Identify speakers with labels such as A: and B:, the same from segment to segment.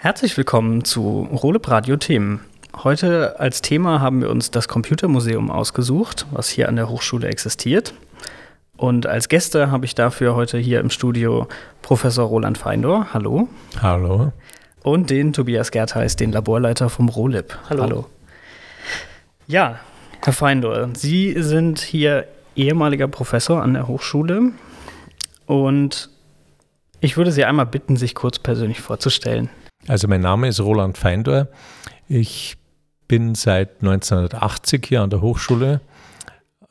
A: Herzlich willkommen zu Roleb Radio Themen. Heute als Thema haben wir uns das Computermuseum ausgesucht, was hier an der Hochschule existiert. Und als Gäste habe ich dafür heute hier im Studio Professor Roland Feindor. Hallo.
B: Hallo.
A: Und den Tobias Gertheis, den Laborleiter vom ROLIB.
C: Hallo. Hallo.
A: Ja, Herr Feindor, Sie sind hier ehemaliger Professor an der Hochschule und ich würde Sie einmal bitten, sich kurz persönlich vorzustellen.
B: Also mein Name ist Roland Feindor. Ich bin seit 1980 hier an der Hochschule.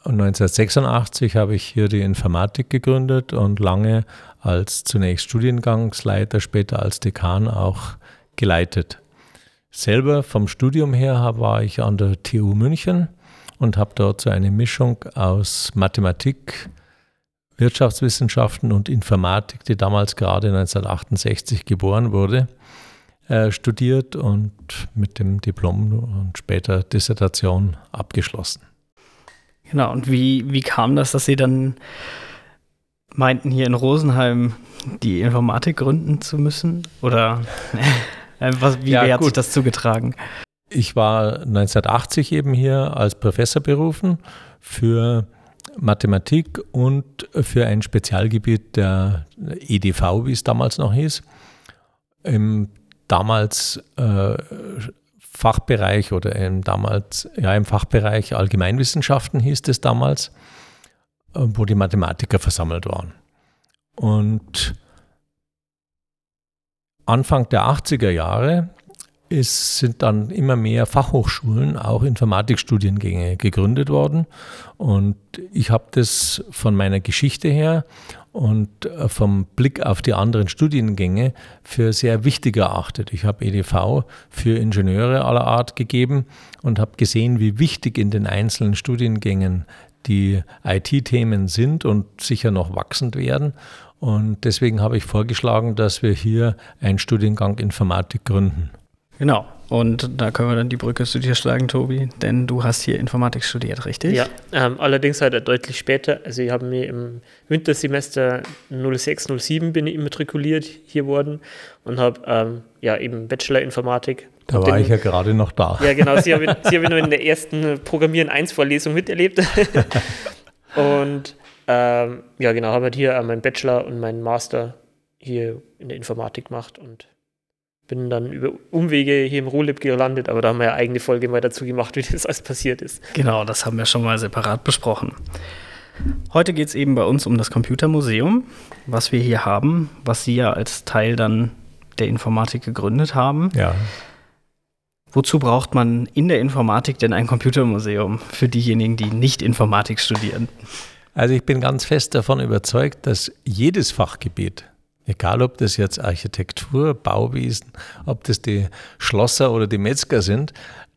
B: Und 1986 habe ich hier die Informatik gegründet und lange als zunächst Studiengangsleiter, später als Dekan auch geleitet. Selber vom Studium her war ich an der TU München und habe dort so eine Mischung aus Mathematik, Wirtschaftswissenschaften und Informatik, die damals gerade 1968 geboren wurde, äh, studiert und mit dem Diplom und später Dissertation abgeschlossen.
A: Genau, und wie, wie kam das, dass Sie dann meinten, hier in Rosenheim die Informatik gründen zu müssen? Oder was, wie, ja, hat gut. sich das zugetragen?
B: Ich war 1980 eben hier als Professor berufen für Mathematik und für ein Spezialgebiet der EDV, wie es damals noch hieß. Im damals äh, Fachbereich oder im damals, ja, im Fachbereich Allgemeinwissenschaften hieß es damals, äh, wo die Mathematiker versammelt waren. Und Anfang der 80er Jahre es sind dann immer mehr Fachhochschulen, auch Informatikstudiengänge gegründet worden. Und ich habe das von meiner Geschichte her und äh, vom Blick auf die anderen Studiengänge für sehr wichtig erachtet. Ich habe EDV für Ingenieure aller Art gegeben und habe gesehen, wie wichtig in den einzelnen Studiengängen die IT-Themen sind und sicher noch wachsend werden. Und deswegen habe ich vorgeschlagen, dass wir hier einen Studiengang Informatik gründen.
A: Genau. Und da können wir dann die Brücke zu dir schlagen, Tobi, denn du hast hier Informatik studiert, richtig?
C: Ja, ähm, allerdings halt deutlich später. Also ich habe mir im Wintersemester 06, 07 bin ich immatrikuliert hier worden und habe ähm, ja eben Bachelor Informatik.
B: Da war den, ich ja gerade noch da.
C: Ja, genau. Sie habe ich, hab ich nur in der ersten Programmieren 1 Vorlesung miterlebt. und ähm, ja, genau, habe halt hier meinen Bachelor und meinen Master hier in der Informatik gemacht und bin dann über Umwege hier im Ruhlib gelandet, aber da haben wir ja eigene Folge mal dazu gemacht, wie das alles passiert ist.
A: Genau, das haben wir schon mal separat besprochen. Heute geht es eben bei uns um das Computermuseum, was wir hier haben, was Sie ja als Teil dann der Informatik gegründet haben.
B: Ja.
A: Wozu braucht man in der Informatik denn ein Computermuseum für diejenigen, die nicht Informatik studieren?
B: Also ich bin ganz fest davon überzeugt, dass jedes Fachgebiet Egal, ob das jetzt Architektur, Bauwesen, ob das die Schlosser oder die Metzger sind,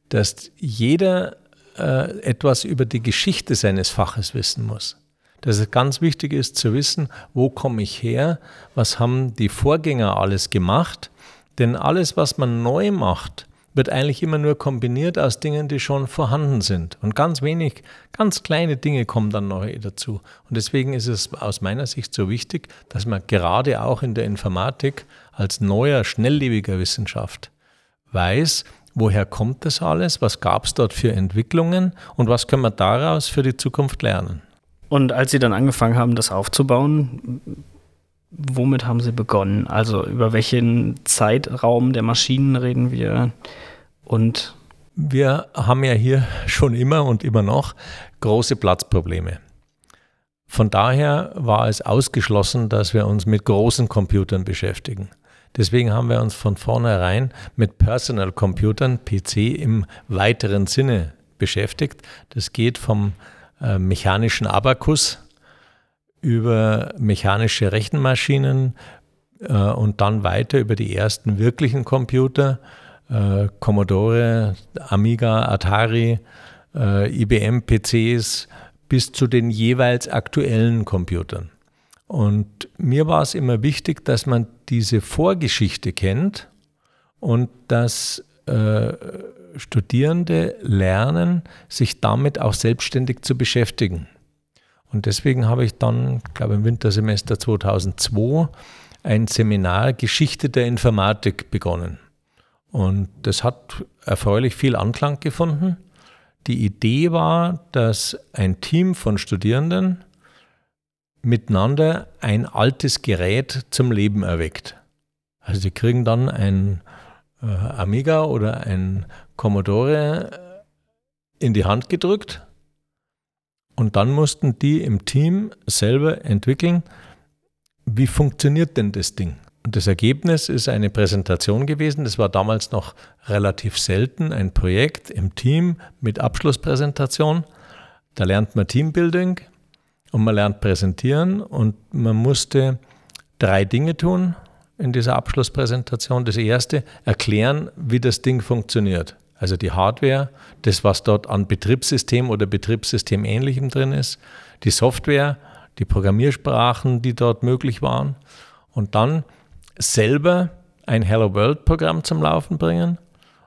B: dass jeder äh, etwas über die Geschichte seines Faches wissen muss. Dass es ganz wichtig ist zu wissen, wo komme ich her, was haben die Vorgänger alles gemacht. Denn alles, was man neu macht, wird eigentlich immer nur kombiniert aus Dingen, die schon vorhanden sind. Und ganz wenig, ganz kleine Dinge kommen dann neu dazu. Und deswegen ist es aus meiner Sicht so wichtig, dass man gerade auch in der Informatik als neuer, schnelllebiger Wissenschaft weiß, woher kommt das alles, was gab es dort für Entwicklungen und was können wir daraus für die Zukunft lernen.
A: Und als Sie dann angefangen haben, das aufzubauen, womit haben Sie begonnen? Also über welchen Zeitraum der Maschinen reden wir? Und
B: wir haben ja hier schon immer und immer noch große Platzprobleme. Von daher war es ausgeschlossen, dass wir uns mit großen Computern beschäftigen. Deswegen haben wir uns von vornherein mit Personal Computern, PC im weiteren Sinne beschäftigt. Das geht vom äh, mechanischen Abakus über mechanische Rechenmaschinen äh, und dann weiter über die ersten wirklichen Computer, äh, Commodore, Amiga, Atari, äh, IBM-PCs bis zu den jeweils aktuellen Computern. Und mir war es immer wichtig, dass man diese Vorgeschichte kennt und dass äh, Studierende lernen, sich damit auch selbstständig zu beschäftigen. Und deswegen habe ich dann, glaube im Wintersemester 2002 ein Seminar Geschichte der Informatik begonnen. Und das hat erfreulich viel Anklang gefunden. Die Idee war, dass ein Team von Studierenden miteinander ein altes Gerät zum Leben erweckt. Also sie kriegen dann ein äh, Amiga oder ein Commodore in die Hand gedrückt und dann mussten die im Team selber entwickeln, wie funktioniert denn das Ding? Und das Ergebnis ist eine Präsentation gewesen. Das war damals noch relativ selten, ein Projekt im Team mit Abschlusspräsentation. Da lernt man Teambuilding und man lernt präsentieren und man musste drei Dinge tun in dieser Abschlusspräsentation. Das erste, erklären, wie das Ding funktioniert. Also die Hardware, das, was dort an Betriebssystem oder Betriebssystemähnlichem drin ist, die Software, die Programmiersprachen, die dort möglich waren. Und dann selber ein Hello World Programm zum Laufen bringen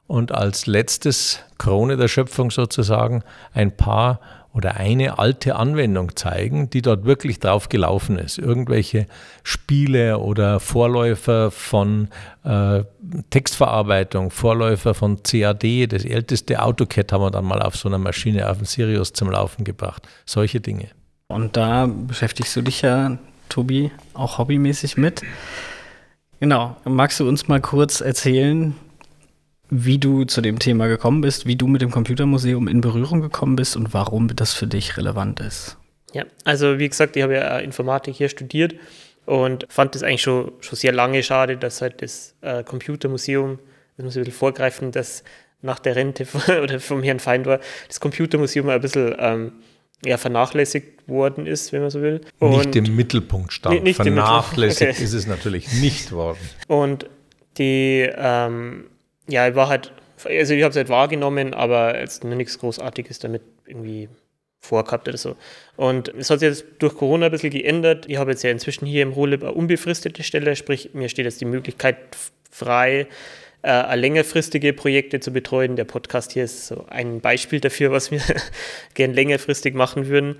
B: und als letztes Krone der Schöpfung sozusagen ein paar oder eine alte Anwendung zeigen, die dort wirklich drauf gelaufen ist. Irgendwelche Spiele oder Vorläufer von äh, Textverarbeitung, Vorläufer von CAD, das älteste AutoCAD haben wir dann mal auf so einer Maschine auf dem Sirius zum Laufen gebracht. Solche Dinge.
A: Und da beschäftigst du dich ja, Tobi, auch hobbymäßig mit. Genau. Magst du uns mal kurz erzählen, wie du zu dem Thema gekommen bist, wie du mit dem Computermuseum in Berührung gekommen bist und warum das für dich relevant ist?
C: Ja, also wie gesagt, ich habe ja Informatik hier studiert und fand das eigentlich schon, schon sehr lange schade, dass halt das äh, Computermuseum, das muss ich ein bisschen vorgreifen, dass nach der Rente oder vom Herrn Feindor das Computermuseum ein bisschen ähm, ja, vernachlässigt worden ist, wenn man so will.
B: Und nicht im Mittelpunkt stand. Nicht vernachlässigt okay. ist es natürlich nicht worden.
C: Und die, ähm, ja, ich war halt, also ich habe es halt wahrgenommen, aber jetzt nichts Großartiges damit irgendwie vorgehabt oder so. Und es hat sich jetzt durch Corona ein bisschen geändert. Ich habe jetzt ja inzwischen hier im Rolib eine unbefristete Stelle, sprich, mir steht jetzt die Möglichkeit frei, äh, längerfristige Projekte zu betreuen. Der Podcast hier ist so ein Beispiel dafür, was wir gern längerfristig machen würden.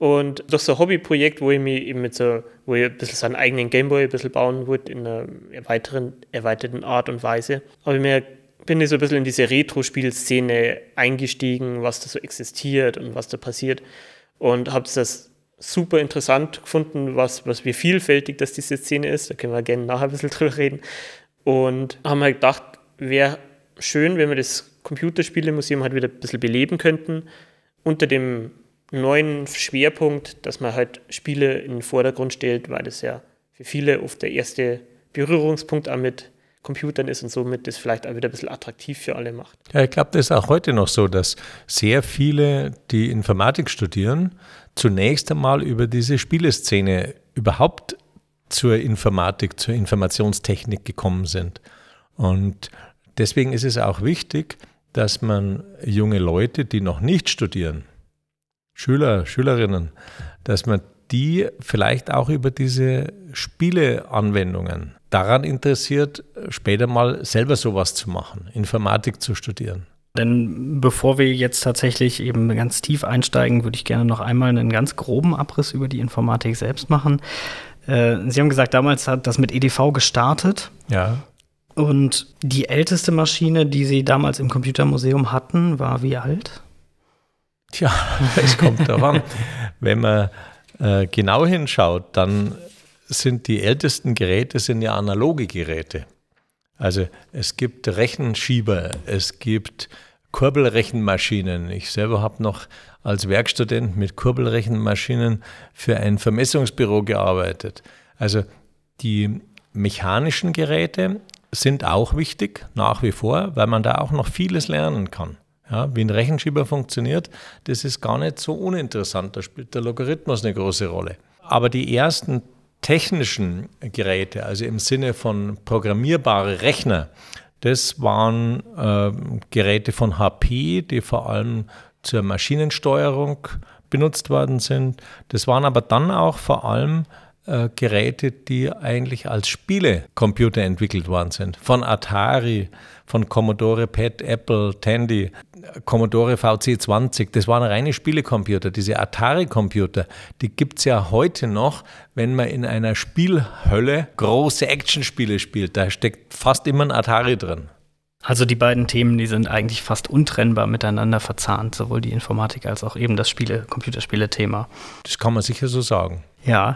C: Und durch so ein Hobbyprojekt, wo ich mich eben mit so, wo ich ein bisschen seinen eigenen Gameboy ein bisschen bauen wollte, in einer erweiteren, erweiterten Art und Weise, habe ich mir bin ich so ein bisschen in diese Retro-Spielszene eingestiegen, was da so existiert und was da passiert. Und habe das super interessant gefunden, was, was wie vielfältig das diese Szene ist. Da können wir gerne nachher ein bisschen drüber reden. Und haben halt gedacht, wäre schön, wenn wir das Computerspielemuseum halt wieder ein bisschen beleben könnten, unter dem neuen Schwerpunkt, dass man halt Spiele in den Vordergrund stellt, weil das ja für viele oft der erste Berührungspunkt auch mit Computern ist und somit das vielleicht auch wieder ein bisschen attraktiv für alle macht.
B: Ja, ich glaube, das ist auch heute noch so, dass sehr viele, die Informatik studieren, zunächst einmal über diese Spieleszene überhaupt zur Informatik, zur Informationstechnik gekommen sind. Und deswegen ist es auch wichtig, dass man junge Leute, die noch nicht studieren, Schüler, Schülerinnen, dass man die vielleicht auch über diese Spieleanwendungen daran interessiert, später mal selber sowas zu machen, Informatik zu studieren.
A: Denn bevor wir jetzt tatsächlich eben ganz tief einsteigen, würde ich gerne noch einmal einen ganz groben Abriss über die Informatik selbst machen. Äh, Sie haben gesagt, damals hat das mit EDV gestartet.
B: Ja.
A: Und die älteste Maschine, die Sie damals im Computermuseum hatten, war wie alt?
B: Tja, es kommt daran. Wenn man äh, genau hinschaut, dann sind die ältesten Geräte sind ja analoge Geräte. Also es gibt Rechenschieber, es gibt Kurbelrechenmaschinen. Ich selber habe noch als Werkstudent mit Kurbelrechenmaschinen für ein Vermessungsbüro gearbeitet. Also die mechanischen Geräte sind auch wichtig, nach wie vor, weil man da auch noch vieles lernen kann. Ja, wie ein Rechenschieber funktioniert, das ist gar nicht so uninteressant. Da spielt der Logarithmus eine große Rolle. Aber die ersten technischen Geräte, also im Sinne von programmierbare Rechner, das waren äh, Geräte von HP, die vor allem zur Maschinensteuerung benutzt worden sind. Das waren aber dann auch vor allem äh, Geräte, die eigentlich als Spielecomputer entwickelt worden sind. Von Atari, von Commodore PET, Apple, Tandy, Commodore VC20. Das waren reine Spielecomputer. Diese Atari-Computer, die gibt es ja heute noch, wenn man in einer Spielhölle große Actionspiele spielt. Da steckt fast immer ein Atari drin.
A: Also die beiden Themen, die sind eigentlich fast untrennbar miteinander verzahnt, sowohl die Informatik als auch eben das Spiele, Computerspiele-Thema.
B: Das kann man sicher so sagen.
A: Ja,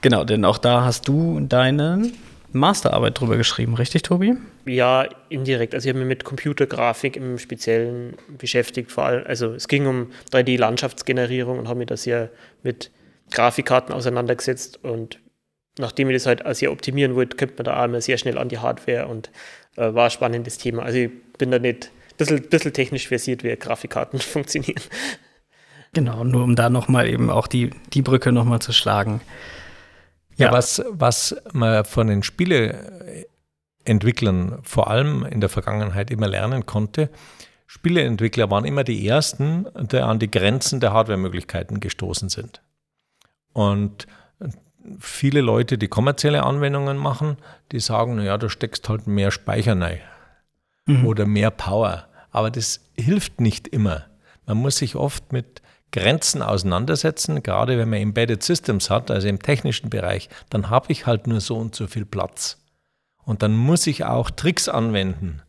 A: genau, denn auch da hast du deine Masterarbeit drüber geschrieben, richtig, Tobi?
C: Ja, indirekt. Also ich habe mich mit Computergrafik im Speziellen beschäftigt, vor allem, also es ging um 3D-Landschaftsgenerierung und habe mich das ja mit Grafikkarten auseinandergesetzt und nachdem ich das halt sehr optimieren wollte, kommt man da immer sehr schnell an die Hardware und äh, war ein spannendes Thema. Also ich bin da nicht ein bisschen, bisschen technisch versiert, wie Grafikkarten funktionieren.
A: Genau, nur um da nochmal eben auch die, die Brücke nochmal zu schlagen.
B: Ja, was, was man von den Spieleentwicklern vor allem in der Vergangenheit immer lernen konnte, Spieleentwickler waren immer die Ersten, die an die Grenzen der Hardwaremöglichkeiten gestoßen sind. Und viele Leute, die kommerzielle Anwendungen machen, die sagen, naja, du steckst halt mehr Speicher rein mhm. oder mehr Power. Aber das hilft nicht immer. Man muss sich oft mit Grenzen auseinandersetzen, gerade wenn man Embedded Systems hat, also im technischen Bereich, dann habe ich halt nur so und so viel Platz. Und dann muss ich auch Tricks anwenden,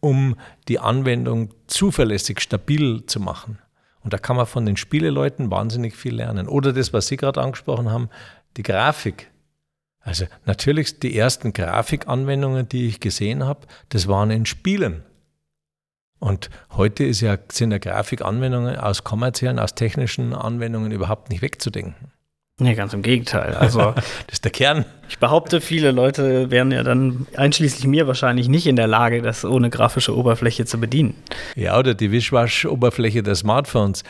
B: um die Anwendung zuverlässig, stabil zu machen. Und da kann man von den Spieleleuten wahnsinnig viel lernen. Oder das, was Sie gerade angesprochen haben, die Grafik. Also natürlich die ersten Grafikanwendungen, die ich gesehen habe, das waren in Spielen. Und heute ist ja, sind ja Grafikanwendungen aus kommerziellen, aus technischen Anwendungen überhaupt nicht wegzudenken.
A: Nee, ganz im Gegenteil. Also,
B: das ist der Kern.
A: Ich behaupte, viele Leute wären ja dann, einschließlich mir wahrscheinlich, nicht in der Lage, das ohne grafische Oberfläche zu bedienen.
B: Ja, oder die Wischwasch-Oberfläche der Smartphones.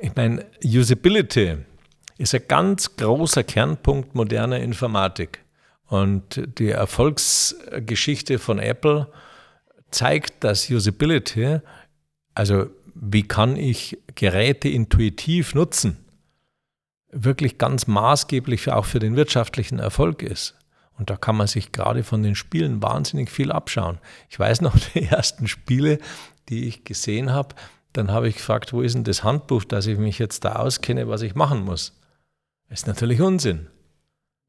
B: Ich meine, Usability ist ein ganz großer Kernpunkt moderner Informatik. Und die Erfolgsgeschichte von Apple zeigt, dass Usability, also wie kann ich Geräte intuitiv nutzen, wirklich ganz maßgeblich auch für den wirtschaftlichen Erfolg ist. Und da kann man sich gerade von den Spielen wahnsinnig viel abschauen. Ich weiß noch die ersten Spiele, die ich gesehen habe, dann habe ich gefragt, wo ist denn das Handbuch, dass ich mich jetzt da auskenne, was ich machen muss. Das ist natürlich Unsinn.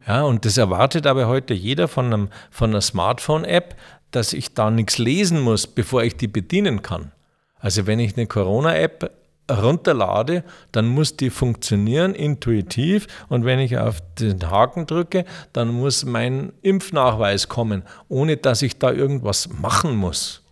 B: Ja, und das erwartet aber heute jeder von, einem, von einer Smartphone-App, dass ich da nichts lesen muss, bevor ich die bedienen kann. Also wenn ich eine Corona-App runterlade, dann muss die funktionieren intuitiv und wenn ich auf den Haken drücke, dann muss mein Impfnachweis kommen, ohne dass ich da irgendwas machen muss.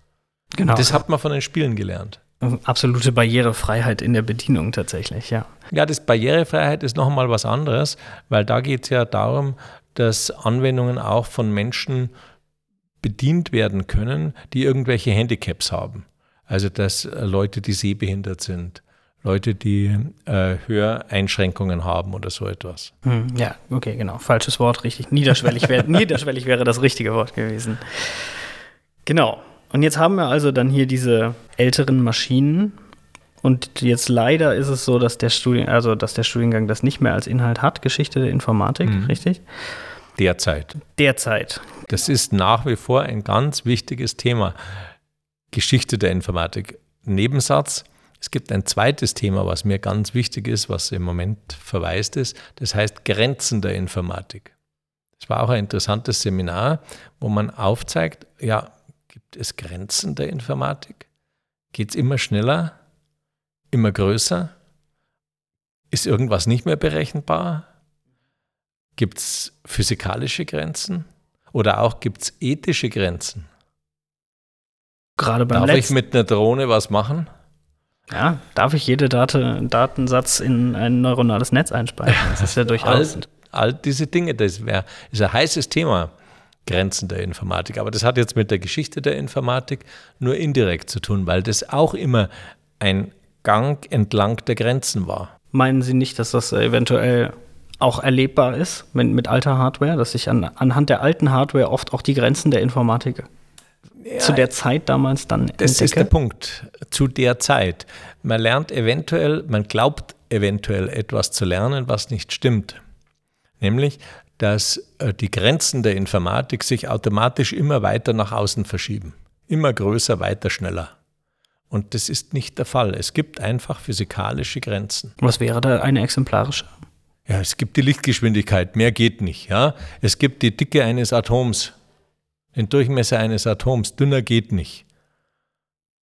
B: Genau. Das hat man von den Spielen gelernt.
A: Absolute Barrierefreiheit in der Bedienung tatsächlich, ja.
B: Ja, das Barrierefreiheit ist nochmal was anderes, weil da geht es ja darum, dass Anwendungen auch von Menschen bedient werden können, die irgendwelche Handicaps haben. Also dass äh, Leute, die sehbehindert sind, Leute, die äh, Höreinschränkungen haben oder so etwas.
A: Hm, ja, okay, genau. Falsches Wort, richtig. Niederschwellig, wär, niederschwellig wäre das richtige Wort gewesen. Genau. Und jetzt haben wir also dann hier diese älteren Maschinen. Und jetzt leider ist es so, dass der Studien, also dass der Studiengang das nicht mehr als Inhalt hat, Geschichte der Informatik, mhm. richtig?
B: Derzeit.
A: Derzeit.
B: Das ist nach wie vor ein ganz wichtiges Thema. Geschichte der Informatik. Nebensatz. Es gibt ein zweites Thema, was mir ganz wichtig ist, was im Moment verweist ist. Das heißt Grenzen der Informatik. Es war auch ein interessantes Seminar, wo man aufzeigt, ja, gibt es Grenzen der Informatik? Geht es immer schneller? Immer größer? Ist irgendwas nicht mehr berechenbar? Gibt es physikalische Grenzen? Oder auch gibt es ethische Grenzen?
A: Gerade beim
B: Darf letzten. ich mit einer Drohne was machen?
A: Ja, darf ich jede Date, Datensatz in ein neuronales Netz einspeisen? Das ist ja durchaus.
B: all, all diese Dinge, das wär, ist ein heißes Thema. Grenzen der Informatik. Aber das hat jetzt mit der Geschichte der Informatik nur indirekt zu tun, weil das auch immer ein Gang entlang der Grenzen war.
A: Meinen Sie nicht, dass das eventuell auch erlebbar ist mit, mit alter Hardware, dass ich an, anhand der alten Hardware oft auch die Grenzen der Informatik ja, zu der Zeit damals dann
B: entdecke? Das ist der Punkt. Zu der Zeit. Man lernt eventuell, man glaubt eventuell etwas zu lernen, was nicht stimmt. Nämlich, dass äh, die Grenzen der Informatik sich automatisch immer weiter nach außen verschieben. Immer größer, weiter, schneller. Und das ist nicht der Fall. Es gibt einfach physikalische Grenzen.
A: Was wäre da eine exemplarische?
B: Ja, es gibt die Lichtgeschwindigkeit, mehr geht nicht. Ja? Es gibt die Dicke eines Atoms. Den Durchmesser eines Atoms. Dünner geht nicht.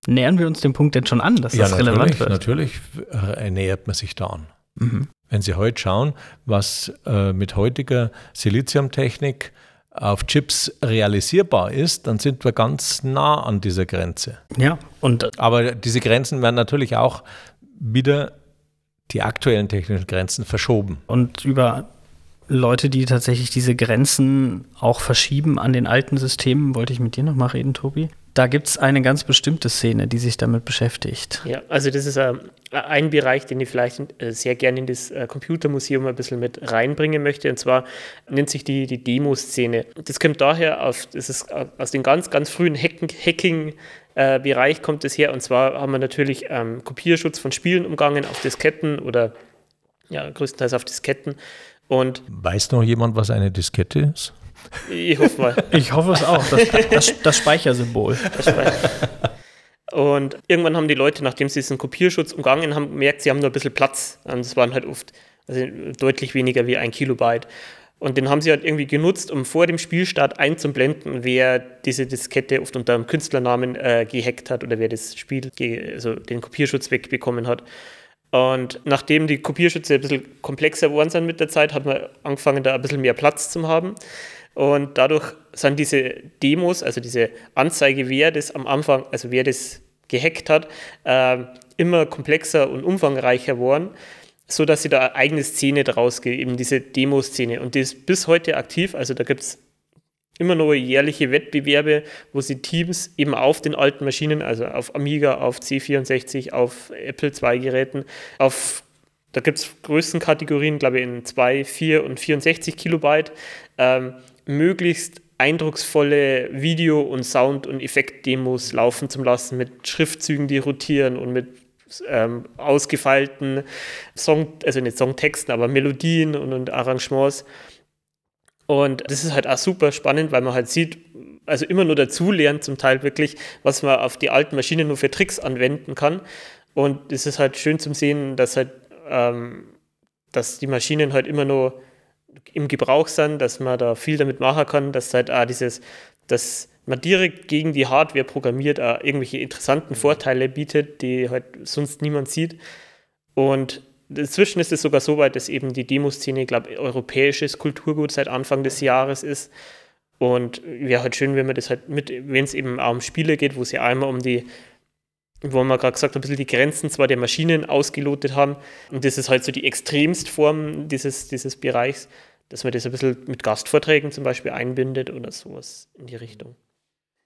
A: Nähern wir uns dem Punkt denn schon an, dass
B: ja,
A: das relevant wird?
B: Natürlich äh, nähert man sich da an. Mhm. Wenn Sie heute schauen, was äh, mit heutiger Siliziumtechnik auf Chips realisierbar ist, dann sind wir ganz nah an dieser Grenze.
A: Ja, und
B: aber diese Grenzen werden natürlich auch wieder die aktuellen technischen Grenzen verschoben.
A: Und über Leute, die tatsächlich diese Grenzen auch verschieben an den alten Systemen, wollte ich mit dir nochmal reden, Tobi. Da gibt es eine ganz bestimmte Szene, die sich damit beschäftigt.
C: Ja, also das ist äh, ein Bereich, den ich vielleicht äh, sehr gerne in das äh, Computermuseum ein bisschen mit reinbringen möchte. Und zwar nennt sich die, die Demo-Szene. Das kommt daher, auf, das ist äh, aus dem ganz, ganz frühen Hacking-Bereich kommt es her. Und zwar haben wir natürlich ähm, Kopierschutz von Spielen umgangen auf Disketten oder ja, größtenteils auf Disketten. Und
B: Weiß noch jemand, was eine Diskette ist?
C: Ich hoffe mal.
A: Ich hoffe es auch. Das, das, das Speichersymbol. Das Speicher.
C: Und irgendwann haben die Leute, nachdem sie diesen Kopierschutz umgangen haben, gemerkt, sie haben nur ein bisschen Platz. Und das waren halt oft also deutlich weniger wie ein Kilobyte. Und den haben sie halt irgendwie genutzt, um vor dem Spielstart einzublenden, wer diese Diskette oft unter einem Künstlernamen äh, gehackt hat oder wer das Spiel, also den Kopierschutz wegbekommen hat. Und nachdem die Kopierschütze ein bisschen komplexer geworden sind mit der Zeit, hat man angefangen, da ein bisschen mehr Platz zu haben. Und dadurch sind diese Demos, also diese Anzeige, wer das am Anfang, also wer das gehackt hat, äh, immer komplexer und umfangreicher geworden, sodass sie da eine eigene Szene draus gibt, eben diese Demo-Szene. Und die ist bis heute aktiv, also da gibt es immer noch jährliche Wettbewerbe, wo sie Teams eben auf den alten Maschinen, also auf Amiga, auf C64, auf Apple II-Geräten, auf da gibt es Größenkategorien, glaube ich, in 2, 4 und 64 Kilobyte, ähm, möglichst eindrucksvolle Video- und Sound- und Effekt-Demos laufen zu lassen mit Schriftzügen, die rotieren und mit ähm, ausgefeilten Song, also nicht Songtexten, aber Melodien und, und Arrangements. Und das ist halt auch super spannend, weil man halt sieht, also immer nur dazu lernt zum Teil wirklich, was man auf die alten Maschinen nur für Tricks anwenden kann. Und es ist halt schön zum Sehen, dass halt, ähm, dass die Maschinen halt immer nur im Gebrauch sind, dass man da viel damit machen kann, dass halt auch dieses, dass man direkt gegen die Hardware programmiert, auch irgendwelche interessanten Vorteile bietet, die halt sonst niemand sieht. Und inzwischen ist es sogar so weit, dass eben die Demoszene, ich glaube, europäisches Kulturgut seit Anfang des Jahres ist. Und wäre halt schön, wenn man das halt mit, wenn es eben auch um Spiele geht, wo es ja einmal um die wo wir gerade gesagt haben, ein bisschen die Grenzen zwar der Maschinen ausgelotet haben. Und das ist halt so die Extremstform dieses, dieses Bereichs, dass man das ein bisschen mit Gastvorträgen zum Beispiel einbindet oder sowas in die Richtung.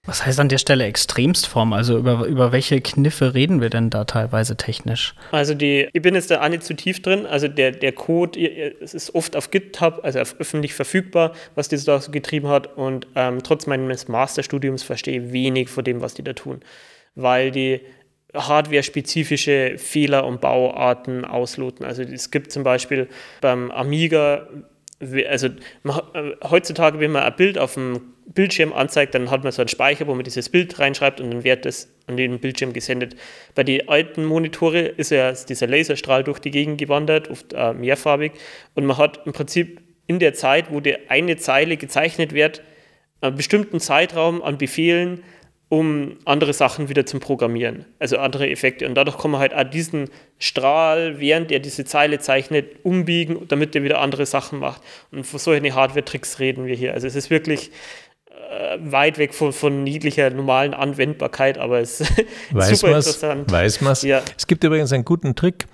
A: Was heißt an der Stelle Extremstform? Also über, über welche Kniffe reden wir denn da teilweise technisch?
C: Also die, ich bin jetzt da auch nicht zu tief drin. Also der, der Code, es ist oft auf GitHub, also auf öffentlich verfügbar, was die da so getrieben hat. Und ähm, trotz meines Masterstudiums verstehe ich wenig von dem, was die da tun. Weil die hardware-spezifische Fehler und Bauarten ausloten. Also es gibt zum Beispiel beim Amiga, also man, äh, heutzutage, wenn man ein Bild auf dem Bildschirm anzeigt, dann hat man so einen Speicher, wo man dieses Bild reinschreibt und dann wird das an den Bildschirm gesendet. Bei den alten Monitore ist ja dieser Laserstrahl durch die Gegend gewandert, oft äh, mehrfarbig, und man hat im Prinzip in der Zeit, wo die eine Zeile gezeichnet wird, einen bestimmten Zeitraum an Befehlen um andere Sachen wieder zum Programmieren, also andere Effekte. Und dadurch kann man halt auch diesen Strahl, während er diese Zeile zeichnet, umbiegen, damit er wieder andere Sachen macht. Und von solchen Hardware-Tricks reden wir hier. Also es ist wirklich äh, weit weg von, von niedlicher, normalen Anwendbarkeit, aber es ist
B: weiß super interessant. Weiß man ja. Es gibt übrigens einen guten Trick,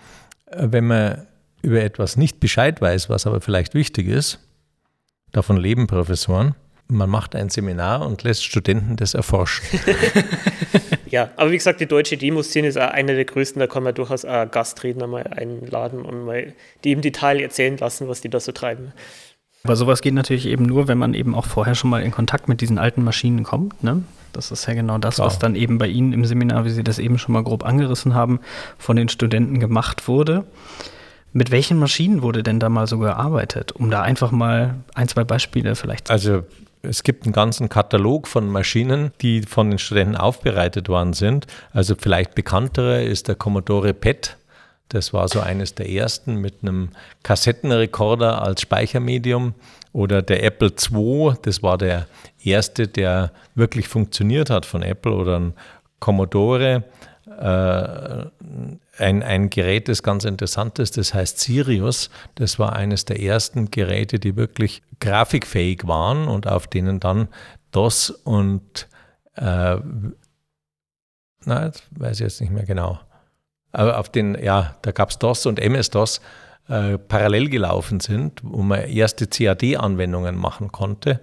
B: äh, wenn man über etwas nicht Bescheid weiß, was aber vielleicht wichtig ist. Davon leben Professoren man macht ein Seminar und lässt Studenten das erforschen.
C: ja, aber wie gesagt, die deutsche Demoszene ist auch eine der größten, da kann man durchaus auch Gastredner mal einladen und mal die im Detail erzählen lassen, was die da so treiben.
A: Aber sowas geht natürlich eben nur, wenn man eben auch vorher schon mal in Kontakt mit diesen alten Maschinen kommt. Ne? Das ist ja genau das, Klar. was dann eben bei Ihnen im Seminar, wie Sie das eben schon mal grob angerissen haben, von den Studenten gemacht wurde. Mit welchen Maschinen wurde denn da mal so gearbeitet? Um da einfach mal ein, zwei Beispiele vielleicht
B: zu Also es gibt einen ganzen Katalog von Maschinen, die von den Studenten aufbereitet worden sind. Also vielleicht bekanntere ist der Commodore PET. Das war so eines der ersten mit einem Kassettenrekorder als Speichermedium. Oder der Apple II, das war der erste, der wirklich funktioniert hat von Apple. Oder ein Commodore, ein, ein Gerät, das ganz interessant ist, das heißt Sirius. Das war eines der ersten Geräte, die wirklich grafikfähig waren und auf denen dann DOS und, äh, na, jetzt weiß ich jetzt nicht mehr genau, aber auf den, ja, da gab es DOS und MS-DOS äh, parallel gelaufen sind, wo man erste CAD-Anwendungen machen konnte.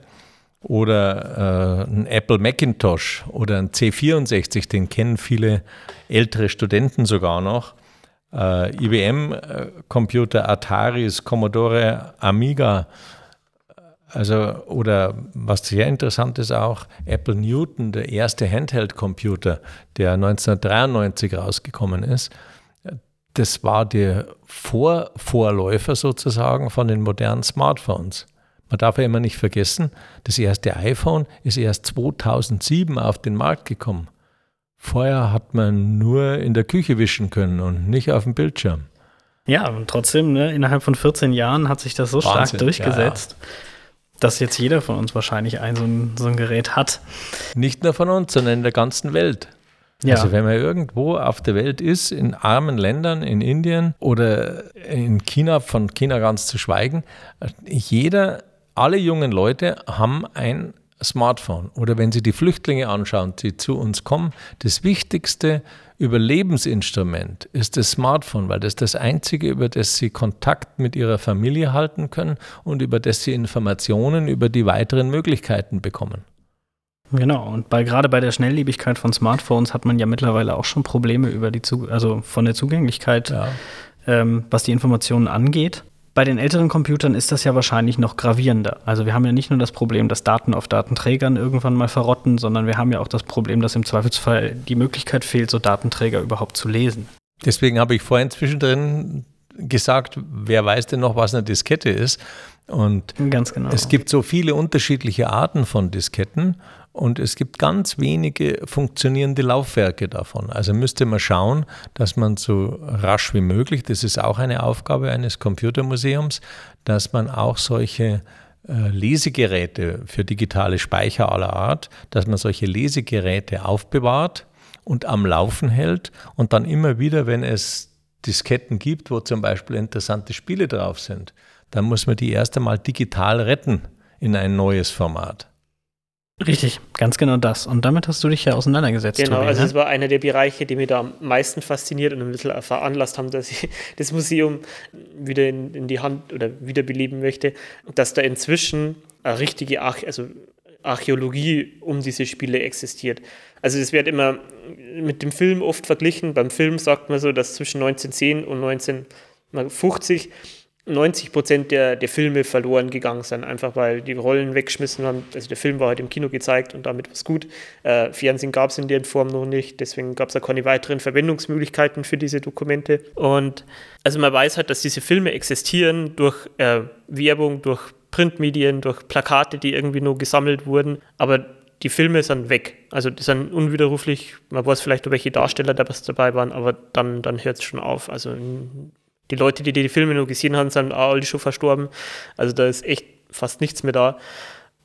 B: Oder äh, ein Apple Macintosh oder ein C64, den kennen viele ältere Studenten sogar noch. Äh, IBM-Computer, äh, Ataris, Commodore, Amiga. Also, oder was sehr interessant ist auch, Apple Newton, der erste Handheld-Computer, der 1993 rausgekommen ist. Das war der Vor Vorläufer sozusagen von den modernen Smartphones. Man darf ja immer nicht vergessen, das erste iPhone ist erst 2007 auf den Markt gekommen. Vorher hat man nur in der Küche wischen können und nicht auf dem Bildschirm.
A: Ja, und trotzdem, ne, innerhalb von 14 Jahren hat sich das so Wahnsinn, stark durchgesetzt, ja. dass jetzt jeder von uns wahrscheinlich ein so, ein so ein Gerät hat.
B: Nicht nur von uns, sondern in der ganzen Welt. Ja. Also wenn man irgendwo auf der Welt ist, in armen Ländern, in Indien oder in China, von China ganz zu schweigen, jeder alle jungen Leute haben ein Smartphone. Oder wenn Sie die Flüchtlinge anschauen, die zu uns kommen, das wichtigste Überlebensinstrument ist das Smartphone, weil das das einzige, über das Sie Kontakt mit Ihrer Familie halten können und über das Sie Informationen über die weiteren Möglichkeiten bekommen.
A: Genau, und bei, gerade bei der Schnelllebigkeit von Smartphones hat man ja mittlerweile auch schon Probleme über die, also von der Zugänglichkeit, ja. ähm, was die Informationen angeht. Bei den älteren Computern ist das ja wahrscheinlich noch gravierender. Also wir haben ja nicht nur das Problem, dass Daten auf Datenträgern irgendwann mal verrotten, sondern wir haben ja auch das Problem, dass im Zweifelsfall die Möglichkeit fehlt, so Datenträger überhaupt zu lesen.
B: Deswegen habe ich vorhin zwischendrin gesagt, wer weiß denn noch, was eine Diskette ist? Und Ganz genau. es gibt so viele unterschiedliche Arten von Disketten und es gibt ganz wenige funktionierende Laufwerke davon. Also müsste man schauen, dass man so rasch wie möglich, das ist auch eine Aufgabe eines Computermuseums, dass man auch solche äh, Lesegeräte für digitale Speicher aller Art, dass man solche Lesegeräte aufbewahrt und am Laufen hält und dann immer wieder, wenn es Disketten gibt, wo zum Beispiel interessante Spiele drauf sind, dann muss man die erst einmal digital retten in ein neues Format.
A: Richtig, ganz genau das. Und damit hast du dich ja auseinandergesetzt.
C: Genau, Tobi, also ne? es war einer der Bereiche, die mich da am meisten fasziniert und ein bisschen veranlasst haben, dass ich das Museum wieder in, in die Hand oder wiederbeleben möchte, dass da inzwischen eine richtige Arch also Archäologie um diese Spiele existiert. Also es wird immer mit dem Film oft verglichen. Beim Film sagt man so, dass zwischen 1910 und 1950 90 Prozent der, der Filme verloren gegangen sind, einfach weil die Rollen weggeschmissen haben. Also der Film war halt im Kino gezeigt und damit war es gut. Äh, Fernsehen gab es in der Form noch nicht, deswegen gab es auch keine weiteren Verwendungsmöglichkeiten für diese Dokumente. Und also man weiß halt, dass diese Filme existieren durch äh, Werbung, durch Printmedien, durch Plakate, die irgendwie nur gesammelt wurden, aber die Filme sind weg. Also die sind unwiderruflich, man weiß vielleicht, welche Darsteller dabei waren, aber dann, dann hört es schon auf. Also die Leute, die die Filme nur gesehen haben, sind auch alle schon verstorben. Also da ist echt fast nichts mehr da.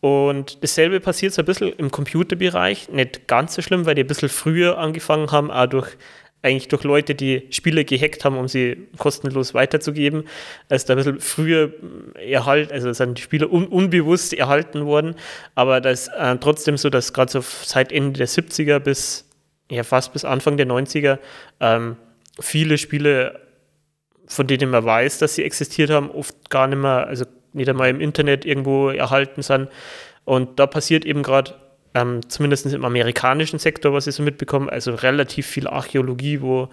C: Und dasselbe passiert so ein bisschen im Computerbereich. Nicht ganz so schlimm, weil die ein bisschen früher angefangen haben, auch durch eigentlich durch Leute, die Spiele gehackt haben, um sie kostenlos weiterzugeben, als da ein bisschen früher erhalten, also sind die Spiele un unbewusst erhalten worden, aber das ist äh, trotzdem so, dass gerade so seit Ende der 70er bis ja fast bis Anfang der 90er ähm, viele Spiele von denen man weiß, dass sie existiert haben, oft gar nicht mehr, also nicht einmal im Internet irgendwo erhalten sind. Und da passiert eben gerade, ähm, zumindest im amerikanischen Sektor, was ich so mitbekomme, also relativ viel Archäologie, wo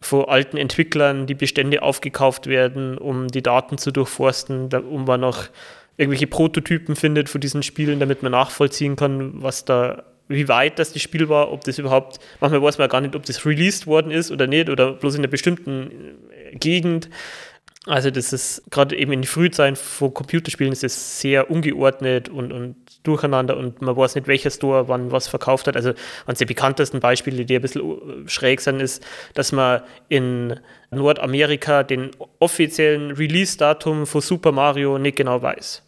C: von alten Entwicklern die Bestände aufgekauft werden, um die Daten zu durchforsten, da, um man noch irgendwelche Prototypen findet von diesen Spielen, damit man nachvollziehen kann, was da wie weit das das Spiel war, ob das überhaupt, manchmal weiß man gar nicht, ob das released worden ist oder nicht oder bloß in einer bestimmten Gegend. Also das ist gerade eben in die Frühzeit von Computerspielen ist es sehr ungeordnet und, und durcheinander und man weiß nicht, welcher Store wann was verkauft hat. Also eines der bekanntesten Beispiele, die ein bisschen schräg sind, ist, dass man in Nordamerika den offiziellen Release-Datum von Super Mario nicht genau weiß.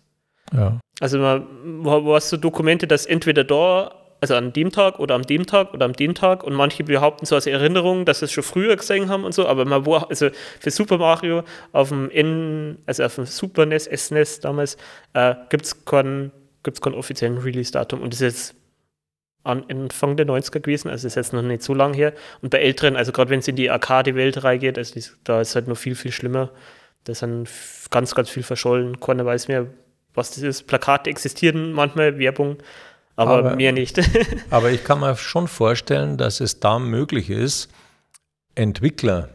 C: Ja. Also man weiß so Dokumente, dass entweder da also an dem Tag oder an dem Tag oder an dem Tag und manche behaupten so als Erinnerung, dass sie es schon früher gesehen haben und so, aber man wo, also für Super Mario auf dem N, also auf dem Super NES, SNES damals, äh, gibt es keinen gibt's kein offiziellen Release-Datum und das ist jetzt an Anfang der 90er gewesen, also ist jetzt noch nicht so lange her. Und bei älteren, also gerade wenn es in die Arcade-Welt reingeht, also da ist halt noch viel, viel schlimmer. Da sind ganz, ganz viel verschollen. Keiner weiß mehr, was das ist. Plakate existieren manchmal, Werbung, aber, aber mehr nicht.
B: aber ich kann mir schon vorstellen, dass es da möglich ist, Entwickler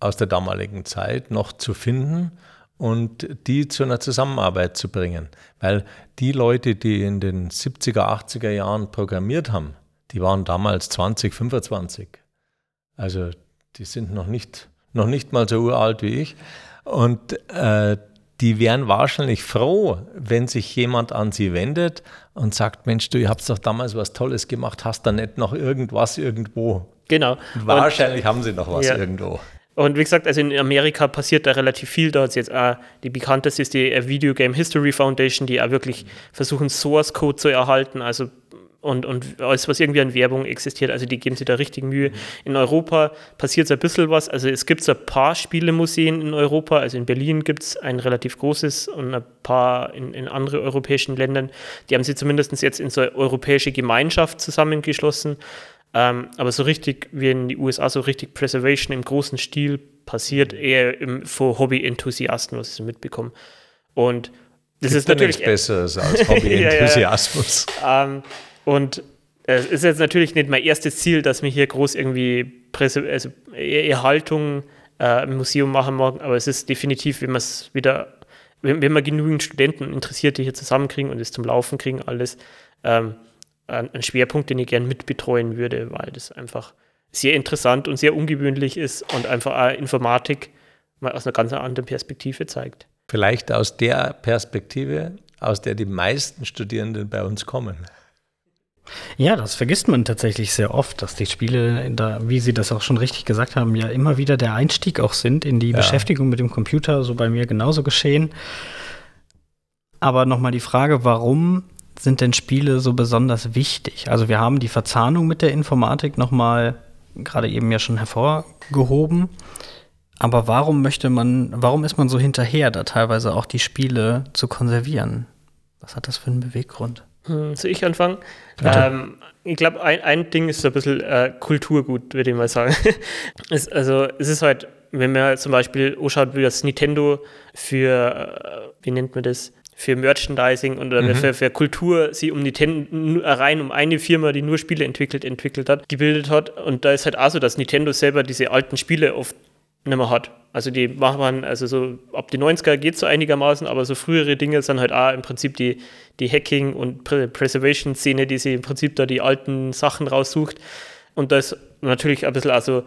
B: aus der damaligen Zeit noch zu finden und die zu einer Zusammenarbeit zu bringen. Weil die Leute, die in den 70er, 80er Jahren programmiert haben, die waren damals 20, 25. Also die sind noch nicht, noch nicht mal so uralt wie ich. Und äh, die wären wahrscheinlich froh, wenn sich jemand an sie wendet und sagt, Mensch, du, habt doch damals was Tolles gemacht, hast da nicht noch irgendwas irgendwo?
C: Genau.
B: Wahrscheinlich und, haben sie noch was ja. irgendwo.
C: Und wie gesagt, also in Amerika passiert da relativ viel. Da ist jetzt auch die bekannteste ist die Video Game History Foundation, die auch wirklich versuchen, Source Code zu erhalten, also und, und alles, was irgendwie an Werbung existiert, also die geben sich da richtig Mühe. In Europa passiert so ein bisschen was, also es gibt so ein paar Spielemuseen in Europa, also in Berlin gibt es ein relativ großes und ein paar in, in anderen europäischen Ländern, die haben sie zumindest jetzt in so eine europäische Gemeinschaft zusammengeschlossen, ähm, aber so richtig, wie in den USA, so richtig Preservation im großen Stil passiert, eher im, vor Hobby-Enthusiasten, was ich so mitbekomme. Und das Gibt ist natürlich
B: besser als Hobby-Enthusiasmus.
C: ja, ja. ähm, und es ist jetzt natürlich nicht mein erstes Ziel, dass wir hier groß irgendwie Presse, also Erhaltung äh, im Museum machen mag, aber es ist definitiv, wenn man es wieder, wenn, wenn wir genügend Studenten Interessierte hier zusammenkriegen und es zum Laufen kriegen, alles, ähm, ein, ein Schwerpunkt, den ich gern mitbetreuen würde, weil das einfach sehr interessant und sehr ungewöhnlich ist und einfach auch Informatik mal aus einer ganz anderen Perspektive zeigt.
B: Vielleicht aus der Perspektive, aus der die meisten Studierenden bei uns kommen.
A: Ja, das vergisst man tatsächlich sehr oft, dass die Spiele, da, wie Sie das auch schon richtig gesagt haben, ja immer wieder der Einstieg auch sind in die ja. Beschäftigung mit dem Computer, so bei mir genauso geschehen. Aber nochmal die Frage, warum sind denn Spiele so besonders wichtig? Also wir haben die Verzahnung mit der Informatik nochmal gerade eben ja schon hervorgehoben. Aber warum möchte man, warum ist man so hinterher, da teilweise auch die Spiele zu konservieren? Was hat das für einen Beweggrund?
C: Hm, soll ich anfangen? Ähm, ich glaube, ein, ein Ding ist so ein bisschen äh, Kulturgut, würde ich mal sagen. es, also es ist halt, wenn man zum Beispiel anschaut, wie das Nintendo für, äh, wie nennt man das, für Merchandising und mhm. für, für, Kultur sie um Nintendo rein um eine Firma, die nur Spiele entwickelt, entwickelt hat, gebildet hat. Und da ist halt auch so, dass Nintendo selber diese alten Spiele oft nicht mehr hat. Also die macht man, also so ab die 90er geht es so einigermaßen, aber so frühere Dinge sind halt auch im Prinzip die, die Hacking- und Preservation-Szene, die sie im Prinzip da die alten Sachen raussucht. Und da ist natürlich ein bisschen also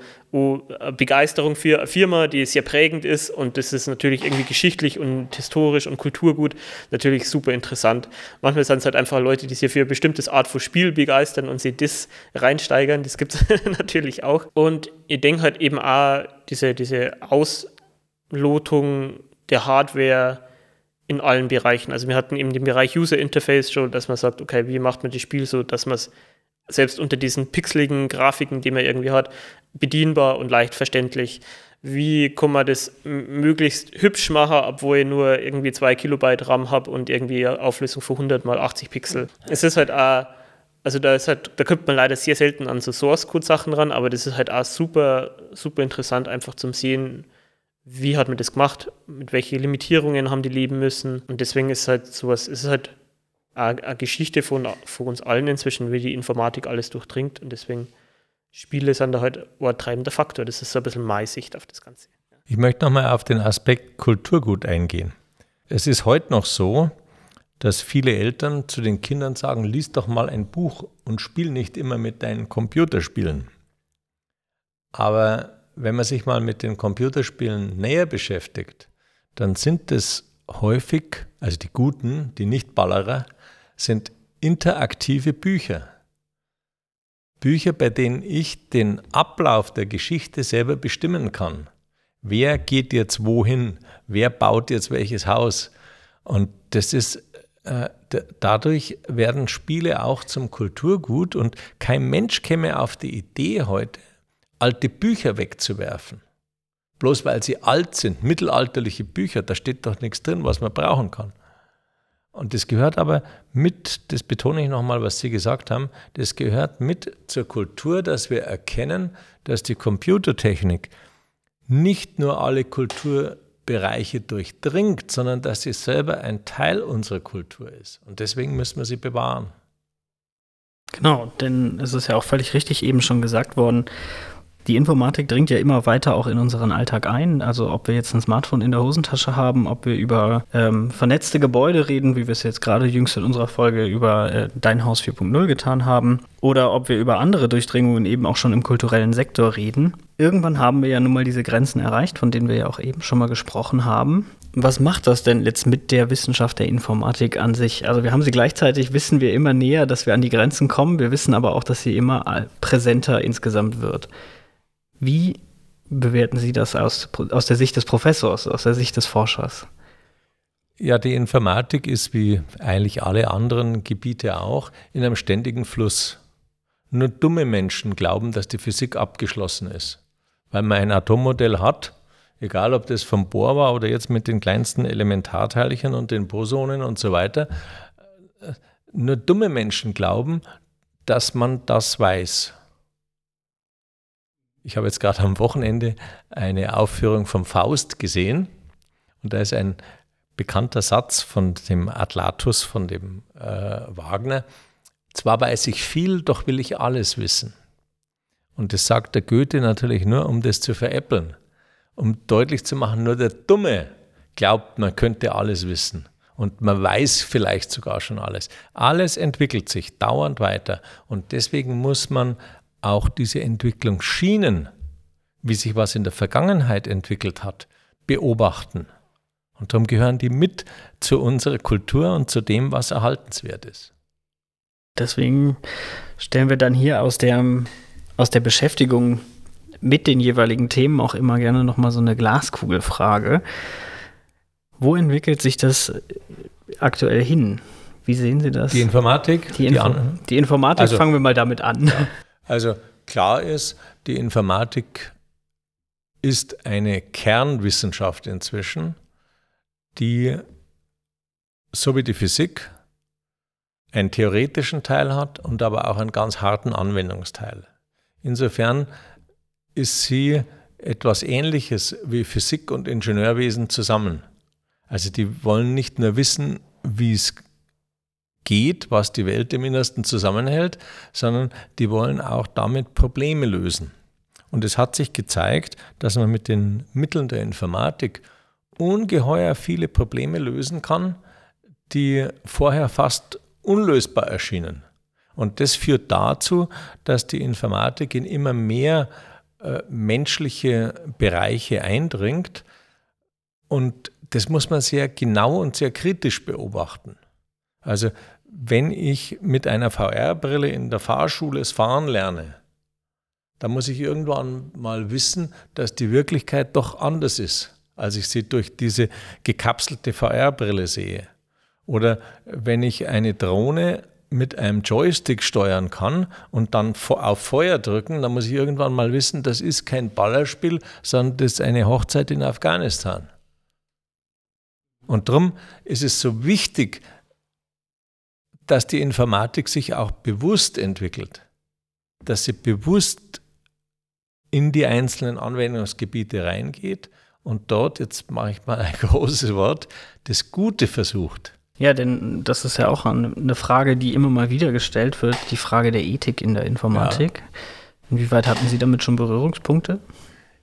C: Begeisterung für eine Firma, die sehr prägend ist und das ist natürlich irgendwie geschichtlich und historisch und kulturgut natürlich super interessant. Manchmal sind es halt einfach Leute, die sich für ein bestimmtes Art von Spiel begeistern und sie das reinsteigern, das gibt es natürlich auch. Und ich denke halt eben auch diese, diese Auslotung der Hardware in allen Bereichen. Also wir hatten eben den Bereich User Interface schon, dass man sagt, okay, wie macht man das Spiel so, dass man es selbst unter diesen pixeligen Grafiken, die man irgendwie hat, bedienbar und leicht verständlich. Wie kann man das möglichst hübsch machen, obwohl ich nur irgendwie 2 Kilobyte RAM habe und irgendwie Auflösung von 100 mal 80 Pixel. Es ist halt auch, also da ist halt, da kommt man leider sehr selten an so Source Code Sachen ran, aber das ist halt auch super, super interessant einfach zum Sehen, wie hat man das gemacht, mit welchen Limitierungen haben die leben müssen. Und deswegen ist halt sowas, ist halt eine Geschichte von, von uns allen inzwischen, wie die Informatik alles durchdringt. Und deswegen Spiele sind da halt ein treibender Faktor. Das ist so ein bisschen meine Sicht auf das Ganze.
B: Ich möchte nochmal auf den Aspekt Kulturgut eingehen. Es ist heute noch so, dass viele Eltern zu den Kindern sagen, lies doch mal ein Buch und spiel nicht immer mit deinen Computerspielen. Aber wenn man sich mal mit den Computerspielen näher beschäftigt, dann sind es häufig, also die guten, die Nicht-Ballerer, sind interaktive Bücher. Bücher, bei denen ich den Ablauf der Geschichte selber bestimmen kann. Wer geht jetzt wohin? Wer baut jetzt welches Haus? Und das ist, äh, dadurch werden Spiele auch zum Kulturgut und kein Mensch käme auf die Idee heute, alte Bücher wegzuwerfen. Bloß weil sie alt sind, mittelalterliche Bücher, da steht doch nichts drin, was man brauchen kann. Und das gehört aber mit, das betone ich nochmal, was Sie gesagt haben, das gehört mit zur Kultur, dass wir erkennen, dass die Computertechnik nicht nur alle Kulturbereiche durchdringt, sondern dass sie selber ein Teil unserer Kultur ist. Und deswegen müssen wir sie bewahren.
A: Genau, denn es ist ja auch völlig richtig eben schon gesagt worden, die Informatik dringt ja immer weiter auch in unseren Alltag ein. Also ob wir jetzt ein Smartphone in der Hosentasche haben, ob wir über ähm, vernetzte Gebäude reden, wie wir es jetzt gerade jüngst in unserer Folge über äh, Dein Haus 4.0 getan haben, oder ob wir über andere Durchdringungen eben auch schon im kulturellen Sektor reden. Irgendwann haben wir ja nun mal diese Grenzen erreicht, von denen wir ja auch eben schon mal gesprochen haben. Was macht das denn jetzt mit der Wissenschaft der Informatik an sich? Also wir haben sie gleichzeitig, wissen wir immer näher, dass wir an die Grenzen kommen. Wir wissen aber auch, dass sie immer präsenter insgesamt wird. Wie bewerten Sie das aus, aus der Sicht des Professors, aus der Sicht des Forschers?
B: Ja, die Informatik ist wie eigentlich alle anderen Gebiete auch in einem ständigen Fluss. Nur dumme Menschen glauben, dass die Physik abgeschlossen ist. Weil man ein Atommodell hat, egal ob das vom Bohr war oder jetzt mit den kleinsten Elementarteilchen und den Bosonen und so weiter. Nur dumme Menschen glauben, dass man das weiß. Ich habe jetzt gerade am Wochenende eine Aufführung vom Faust gesehen und da ist ein bekannter Satz von dem Atlatus, von dem äh, Wagner. Zwar weiß ich viel, doch will ich alles wissen. Und das sagt der Goethe natürlich nur, um das zu veräppeln, um deutlich zu machen, nur der Dumme glaubt, man könnte alles wissen. Und man weiß vielleicht sogar schon alles. Alles entwickelt sich dauernd weiter. Und deswegen muss man auch diese Entwicklungsschienen, wie sich was in der Vergangenheit entwickelt hat, beobachten. Und darum gehören die mit zu unserer Kultur und zu dem, was erhaltenswert ist.
A: Deswegen stellen wir dann hier aus der, aus der Beschäftigung mit den jeweiligen Themen auch immer gerne nochmal so eine Glaskugelfrage. Wo entwickelt sich das aktuell hin? Wie sehen Sie das?
B: Die Informatik?
A: Die, Info die, die Informatik, also, fangen wir mal damit an. Ja.
B: Also klar ist, die Informatik ist eine Kernwissenschaft inzwischen, die so wie die Physik einen theoretischen Teil hat und aber auch einen ganz harten Anwendungsteil. Insofern ist sie etwas Ähnliches wie Physik und Ingenieurwesen zusammen. Also die wollen nicht nur wissen, wie es geht, was die Welt im Innersten zusammenhält, sondern die wollen auch damit Probleme lösen. Und es hat sich gezeigt, dass man mit den Mitteln der Informatik ungeheuer viele Probleme lösen kann, die vorher fast unlösbar erschienen. Und das führt dazu, dass die Informatik in immer mehr äh, menschliche Bereiche eindringt. Und das muss man sehr genau und sehr kritisch beobachten. Also wenn ich mit einer VR-Brille in der Fahrschule das Fahren lerne, dann muss ich irgendwann mal wissen, dass die Wirklichkeit doch anders ist, als ich sie durch diese gekapselte VR-Brille sehe. Oder wenn ich eine Drohne mit einem Joystick steuern kann und dann auf Feuer drücken, dann muss ich irgendwann mal wissen, das ist kein Ballerspiel, sondern das ist eine Hochzeit in Afghanistan. Und darum ist es so wichtig, dass die Informatik sich auch bewusst entwickelt, dass sie bewusst in die einzelnen Anwendungsgebiete reingeht und dort, jetzt mache ich mal ein großes Wort, das Gute versucht.
A: Ja, denn das ist ja auch eine Frage, die immer mal wieder gestellt wird, die Frage der Ethik in der Informatik. Ja. Inwieweit hatten Sie damit schon Berührungspunkte?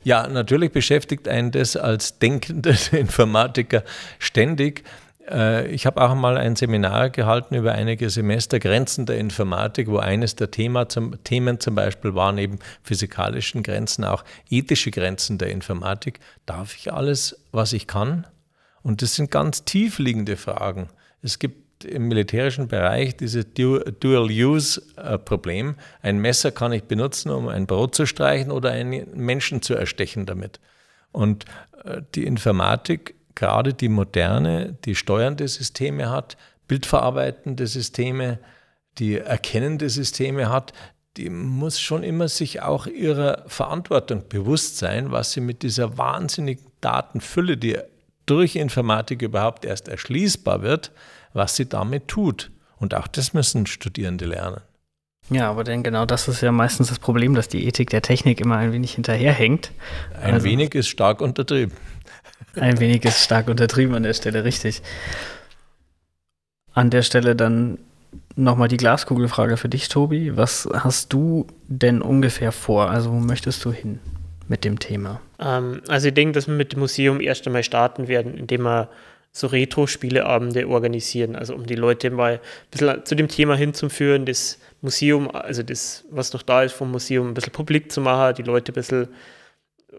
B: Ja, natürlich beschäftigt einen das als denkender Informatiker ständig. Äh, ich habe auch mal ein Seminar gehalten über einige Semester Grenzen der Informatik, wo eines der Thema zum, Themen zum Beispiel war neben physikalischen Grenzen auch ethische Grenzen der Informatik. Darf ich alles, was ich kann? Und das sind ganz tiefliegende Fragen. Es gibt im militärischen Bereich dieses Dual-Use-Problem. Ein Messer kann ich benutzen, um ein Brot zu streichen oder einen Menschen zu erstechen damit. Und äh, die Informatik gerade die moderne, die steuernde Systeme hat, bildverarbeitende Systeme, die erkennende Systeme hat, die muss schon immer sich auch ihrer Verantwortung bewusst sein, was sie mit dieser wahnsinnigen Datenfülle, die durch Informatik überhaupt erst erschließbar wird, was sie damit tut. Und auch das müssen Studierende lernen.
A: Ja, aber denn genau das ist ja meistens das Problem, dass die Ethik der Technik immer ein wenig hinterherhängt.
B: Ein also, wenig ist stark untertrieben.
A: Ein wenig ist stark untertrieben an der Stelle, richtig. An der Stelle dann nochmal die Glaskugelfrage für dich, Tobi. Was hast du denn ungefähr vor? Also, wo möchtest du hin mit dem Thema?
C: Ähm, also, ich denke, dass wir mit dem Museum erst einmal starten werden, indem wir so Retro-Spieleabende organisieren. Also, um die Leute mal ein bisschen zu dem Thema hinzuführen, das Museum, also das, was noch da ist vom Museum, ein bisschen publik zu machen, die Leute ein bisschen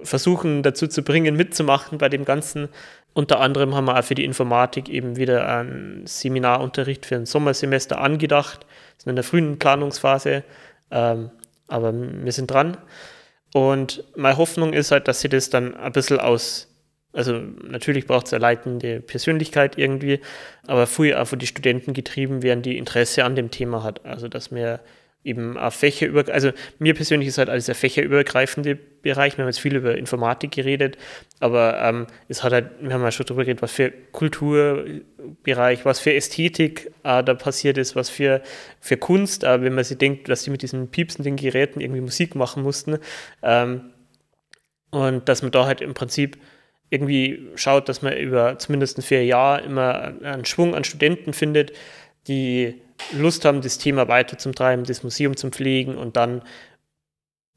C: versuchen dazu zu bringen, mitzumachen bei dem Ganzen. Unter anderem haben wir auch für die Informatik eben wieder einen Seminarunterricht für ein Sommersemester angedacht. Wir sind in der frühen Planungsphase, ähm, aber wir sind dran. Und meine Hoffnung ist halt, dass sie das dann ein bisschen aus, also natürlich braucht es eine leitende Persönlichkeit irgendwie, aber früher auch von die Studenten getrieben werden, die Interesse an dem Thema hat. Also dass wir eben auf Fächer über, also mir persönlich ist halt alles der fächerübergreifende Bereich. Wir haben jetzt viel über Informatik geredet, aber ähm, es hat halt, wir haben ja schon darüber geredet, was für Kulturbereich, was für Ästhetik äh, da passiert ist, was für, für Kunst, äh, wenn man sich denkt, dass die mit diesen piepsenden Geräten irgendwie Musik machen mussten. Ähm, und dass man da halt im Prinzip irgendwie schaut, dass man über zumindest vier Jahre immer einen Schwung an Studenten findet, die Lust haben, das Thema weiterzutreiben, das Museum zu pflegen und dann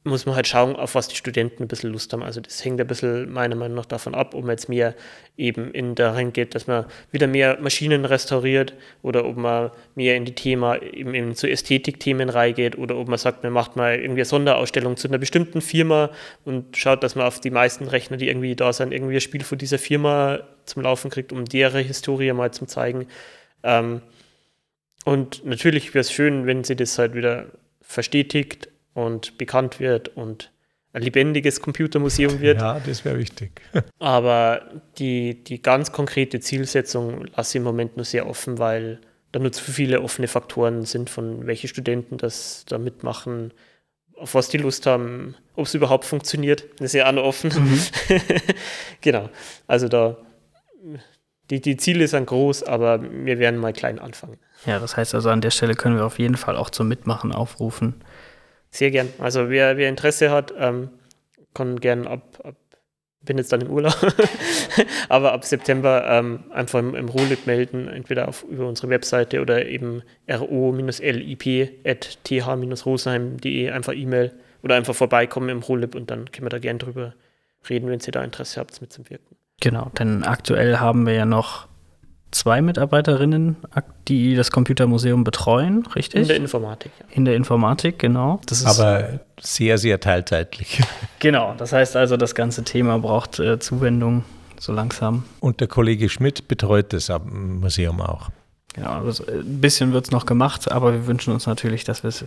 C: muss man halt schauen, auf was die Studenten ein bisschen Lust haben. Also das hängt ein bisschen meiner Meinung nach davon ab, ob man jetzt mehr eben in darin geht, dass man wieder mehr Maschinen restauriert oder ob man mehr in die Thema, eben, eben zu Ästhetikthemen reingeht oder ob man sagt, man macht mal irgendwie eine Sonderausstellung zu einer bestimmten Firma und schaut, dass man auf die meisten Rechner, die irgendwie da sind, irgendwie ein Spiel von dieser Firma zum Laufen kriegt, um deren Historie mal zu zeigen. Ähm, und natürlich wäre es schön, wenn sie das halt wieder verstetigt und bekannt wird und ein lebendiges Computermuseum wird.
B: Ja, das wäre wichtig.
C: Aber die, die ganz konkrete Zielsetzung lasse ich im Moment nur sehr offen, weil da nur zu viele offene Faktoren sind, von welche Studenten das da mitmachen, auf was die Lust haben, ob es überhaupt funktioniert. Das ist ja auch noch offen. Mhm. genau. Also da, die, die Ziele sind groß, aber wir werden mal klein anfangen.
A: Ja, das heißt also, an der Stelle können wir auf jeden Fall auch zum Mitmachen aufrufen.
C: Sehr gern. Also wer, wer Interesse hat, ähm, kann gern ab, ab, bin jetzt dann im Urlaub, aber ab September ähm, einfach im, im Rohlib melden, entweder auf, über unsere Webseite oder eben ro-lip.th-rosenheim.de einfach E-Mail oder einfach vorbeikommen im Rohlib und dann können wir da gern drüber reden, wenn ihr da Interesse habt, mitzuwirken.
A: Genau, denn aktuell haben wir ja noch zwei Mitarbeiterinnen, die das Computermuseum betreuen, richtig?
C: In der Informatik,
A: ja. In der Informatik, genau.
B: Aber sehr, sehr teilzeitlich.
A: Genau, das heißt also, das ganze Thema braucht äh, Zuwendung so langsam.
B: Und der Kollege Schmidt betreut das Museum auch.
A: Genau, also ein bisschen wird es noch gemacht, aber wir wünschen uns natürlich, dass wir es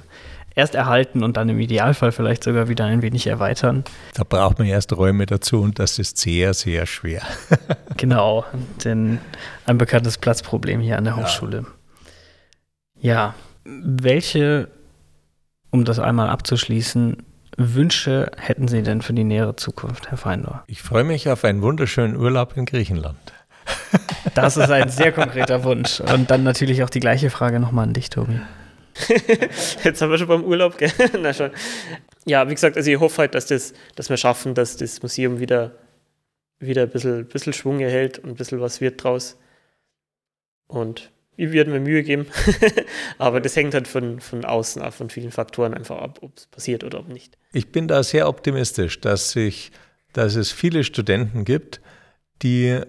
A: erst erhalten und dann im Idealfall vielleicht sogar wieder ein wenig erweitern.
B: Da braucht man erst Räume dazu und das ist sehr, sehr schwer.
A: genau, denn ein bekanntes Platzproblem hier an der Hochschule. Ja. ja, welche, um das einmal abzuschließen, Wünsche hätten Sie denn für die nähere Zukunft, Herr Feindor?
B: Ich freue mich auf einen wunderschönen Urlaub in Griechenland.
A: Das ist ein sehr konkreter Wunsch. Und dann natürlich auch die gleiche Frage nochmal an dich, Tobi.
C: Jetzt haben wir schon beim Urlaub, gell? Na schon. Ja, wie gesagt, also ich hoffe halt, dass, das, dass wir schaffen, dass das Museum wieder, wieder ein bisschen, bisschen Schwung erhält und ein bisschen was wird draus. Und wir werden mir Mühe geben. Aber das hängt halt von, von außen ab, von vielen Faktoren einfach ab, ob es passiert oder ob nicht.
B: Ich bin da sehr optimistisch, dass, sich, dass es viele Studenten gibt, die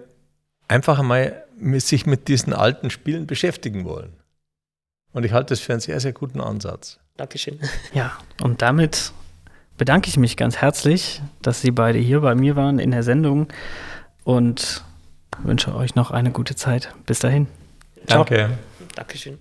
B: einfach einmal sich mit diesen alten Spielen beschäftigen wollen. Und ich halte das für einen sehr, sehr guten Ansatz.
C: Dankeschön.
A: Ja, und damit bedanke ich mich ganz herzlich, dass Sie beide hier bei mir waren in der Sendung und wünsche euch noch eine gute Zeit. Bis dahin.
B: Ciao. Danke.
C: Dankeschön.